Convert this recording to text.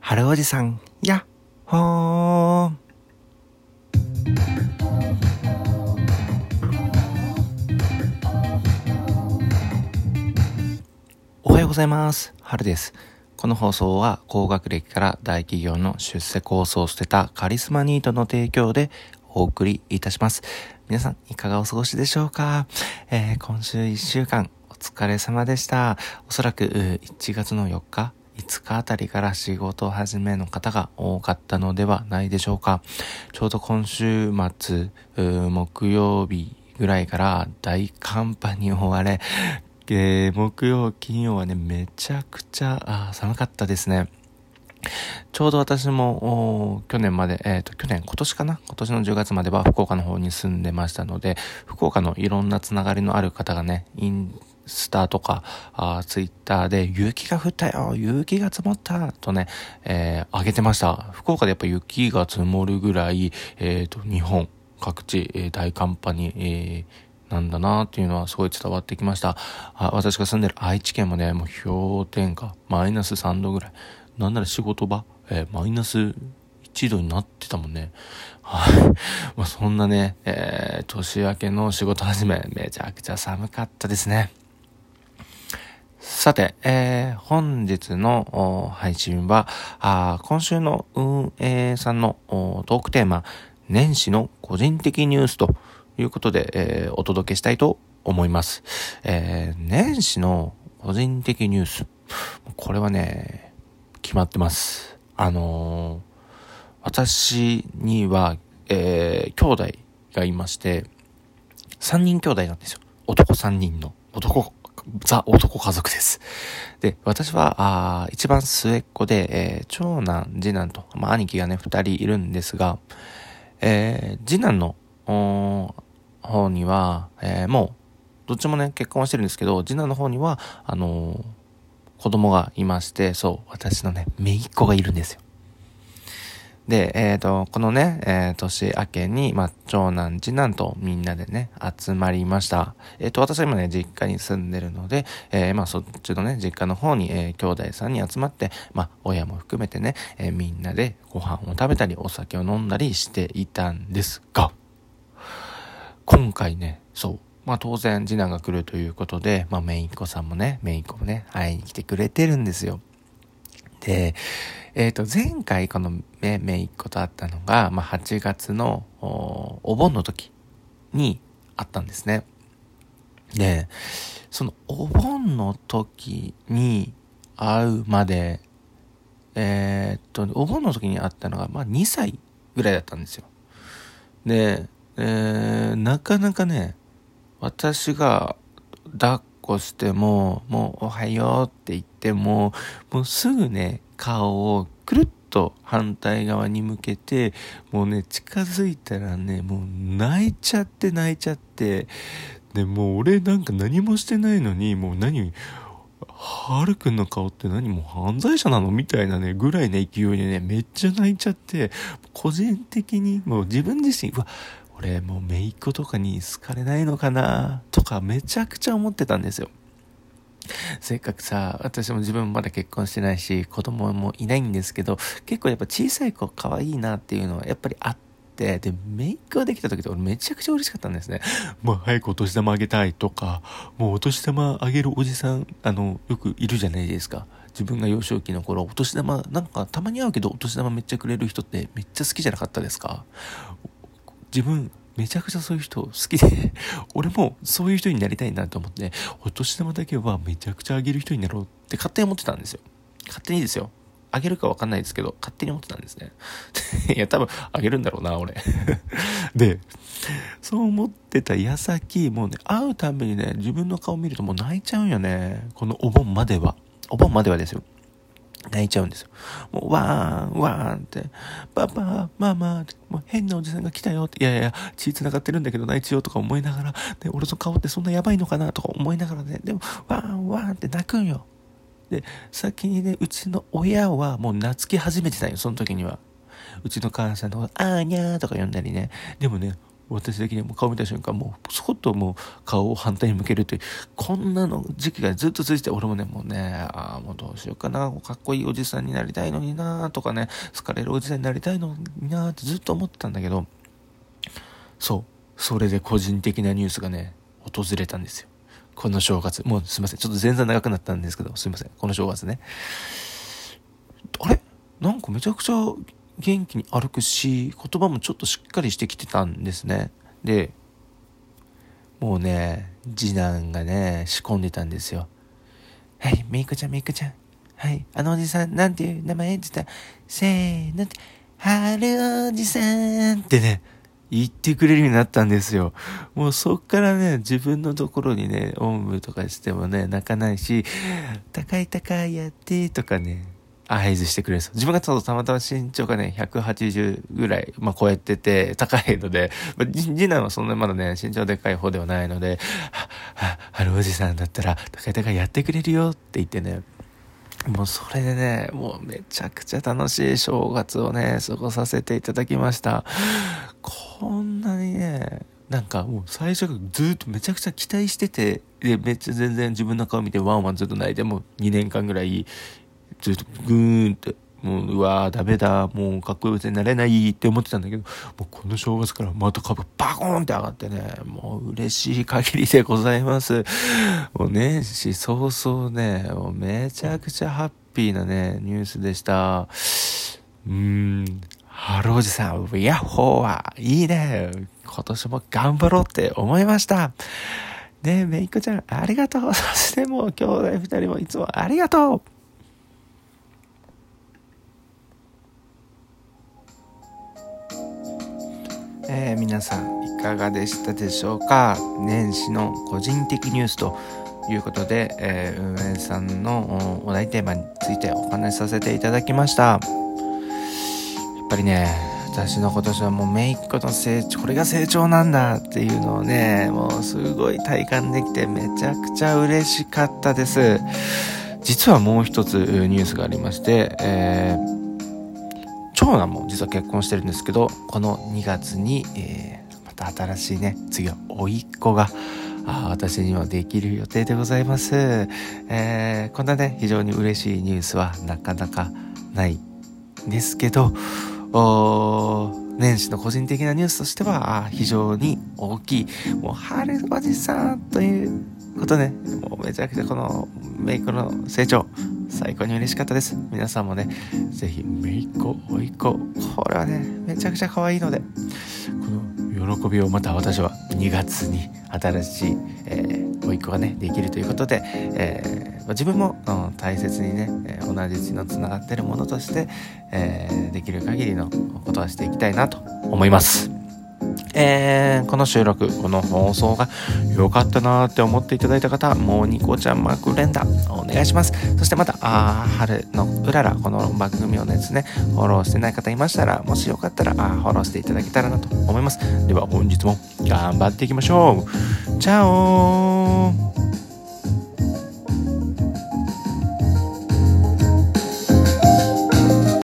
春おじさん、やっほーおはようございます。春です。この放送は高学歴から大企業の出世コースを捨てたカリスマニートの提供でお送りいたします。皆さんいかがお過ごしでしょうか、えー今週1週間お疲れ様でした。おそらく1月の4日5日あたりから仕事始めの方が多かったのではないでしょうか。ちょうど今週末、木曜日ぐらいから大寒波に追われ、えー木曜、金曜はね、めちゃくちゃ寒かったですね。ちょうど私も、去年まで、えっ、と、去年、今年かな？今年の10月までは福岡の方に住んでましたので、福岡のいろんなつながりのある方がね、インスターとか、あツイッターで、雪が降ったよ雪が積もったとね、えー、上げてました。福岡でやっぱ雪が積もるぐらい、えっ、と、日本各地、えー大寒波に、えーなんだなっていうのはすごい伝わってきました。あ私が住んでる愛知県もね、もう氷点下、マイナス3度ぐらい。なんなら仕事場、えーマイナス1度になってたもんね。はい。まあ、そんなね、えー年明けの仕事始め、めちゃくちゃ寒かったですね。さて、えー本日の配信は、あ今週の運営さんのトークテーマ、年始の個人的ニュースということで、えーお届けしたいと思います。えー年始の個人的ニュース。これはね、決まってます。あのー私には、えー兄弟がいまして、3人兄弟なんですよ。男3人の。男、ザ男家族です。で、私は、あ一番末っ子で、えー長男、次男と、まあ、兄貴がね、2人いるんですが、えー次男の、方には、えーもう、どっちもね、結婚はしてるんですけど、次男の方には、あのー子供がいまして、そう、私のね、姪っ子がいるんですよ。で、えっ、と、このね、えー年明けに、まあ、長男、次男とみんなでね、集まりました。えっ、と、私は今ね、実家に住んでるので、えーまあ、そっちのね、実家の方に、えー兄弟さんに集まって、まあ、親も含めてね、えーみんなでご飯を食べたり、お酒を飲んだりしていたんですが、今回ね、そう。まあ当然次男が来るということで、まあメインっ子さんもね、メインっ子もね、会いに来てくれてるんですよ。で、えっ、と、前回このめ、めいっ子と会ったのが、まあ8月のおお盆の時に会ったんですね。で、そのお盆の時に会うまで、えーっと、お盆の時に会ったのが、まあ2歳ぐらいだったんですよ。で、えーなかなかね、私が抱っこしても、もうおはようって言っても、もうすぐね、顔をくるっと反対側に向けて、もうね、近づいたらね、もう泣いちゃって泣いちゃって、で、もう俺なんか何もしてないのに、もう何、はるくんの顔って何も犯罪者なの？みたいなね、ぐらいの勢いでね、めっちゃ泣いちゃって、個人的にもう自分自身、うわ、俺もう姪っ子とかに好かれないのかな？とかめちゃくちゃ思ってたんですよ。せっかくさ、私も自分もまだ結婚してないし、子供もいないんですけど、結構やっぱ小さい子可愛いなっていうのはやっぱりあって、で、メイクができた時って俺めちゃくちゃ嬉しかったんですね。もう早くお年玉あげたいとか、もうお年玉あげるおじさん、あの、よくいるじゃないですか。自分が幼少期の頃、お年玉、なんかたまに会うけどお年玉めっちゃくれる人ってめっちゃ好きじゃなかったですか？自分めちゃくちゃそういう人好きで 俺もそういう人になりたいなと思ってお年玉だけはめちゃくちゃあげる人になろうって勝手に思ってたんですよ。勝手にですよ。あげるかわかんないですけど勝手に思ってたんですね。いや多分あげるんだろうな俺。でそう思ってた矢先もうね会うたびにね自分の顔見るともう泣いちゃうんよね。このお盆までは。お盆まではですよ。泣いちゃうんですよ。もう、わーん、わーんって、パパ、ママ、もう変なおじさんが来たよって、いやいや、血繋がってるんだけど泣いちようとか思いながら、で、俺の顔ってそんなやばいのかなとか思いながらね、でも、わーん、わーんって泣くんよ。で、先にね、うちの親はもう懐き始めてたよ、その時には。うちの母さんのこと、あーにゃーとか呼んだりね。でもね、私的にも顔見た瞬間もうそっともう顔を反対に向けるというこんなの時期がずっと続いて俺もねもうねああもうどうしようかなかっこいいおじさんになりたいのになとかね好かれるおじさんになりたいのになってずっと思ってたんだけどそうそれで個人的なニュースがね訪れたんですよ。この正月。もうすいません。ちょっと全然長くなったんですけどすいません。この正月ね。あれ？なんかめちゃくちゃ元気に歩くし言葉もちょっとしっかりしてきてたんですね。でもうね次男がね仕込んでたんですよはいめいこちゃんめいこちゃん。はいあのおじさんなんていう名前？って言ったらせーのって春おじさんってね言ってくれるようになったんですよ。もうそっからね、自分のところにね、おんぶとかしてもね、泣かないし、高い高いやってとかね、合図してくれるんです自分がちょっとたまたま身長がね、180ぐらい、まあ、超えてて、高いので、まあ、次男はそんなまだね、身長でかい方ではないので、は、は、あるおじさんだったら、高い高いやってくれるよって言ってね、もうそれでね、もうめちゃくちゃ楽しい正月をね、過ごさせていただきました。こんなにね、なんかもう最初からずっとめちゃくちゃ期待してて、で、めっちゃ全然自分の顔見てワンワンずっと泣いて、もう2年間ぐらいずっとグーンって、もう、うわーダメだ、もうかっこいいおじになれないって思ってたんだけど、もうこの正月からまた株バコーンって上がってね、もう嬉しい限りでございます。もう年始早々ね、もうめちゃくちゃハッピーなね、ニュースでした。うーん、ハロージさん、ヤッホーはいいね。今年も頑張ろうって思いました。ねえ、めいっ子ちゃん、ありがとう。そしてもう兄弟二人もいつもありがとう。皆さんいかがでしたでしょうか？年始の個人的ニュースということで、えー、運営さんのお題テーマについてお話しさせていただきました。やっぱりね私の今年はもうめいっ子の成長これが成長なんだっていうのをねもうすごい体感できてめちゃくちゃ嬉しかったです。実はもう一つニュースがありまして、えー長男も実は結婚してるんですけどこの2月に、えー、また新しいね次は甥っ子があ私にはできる予定でございます、えー、こんなね非常に嬉しいニュースはなかなかないんですけど年始の個人的なニュースとしては非常に大きい。もう春おじさんということね。もうめちゃくちゃこのメイクの成長。最高に嬉しかったです。皆さんもね、ぜひ、めいっ子、おいっ子、これはね、めちゃくちゃ可愛いので、この喜びをまた私は2月に新しい、えー、おいっ子がね、できるということで、えー、自分も、うん、大切にね、同じ血のつながってるものとして、えー、できる限りのことはしていきたいなと思います。えー、この収録、この放送が良かったなーって思っていただいた方、もうニコちゃんマーク連打お願いします。そしてまた、あー、春のうらら、この番組をですね、フォローしてない方いましたら、もしよかったら、あフォローしていただけたらなと思います。では本日も頑張っていきましょう。チャオー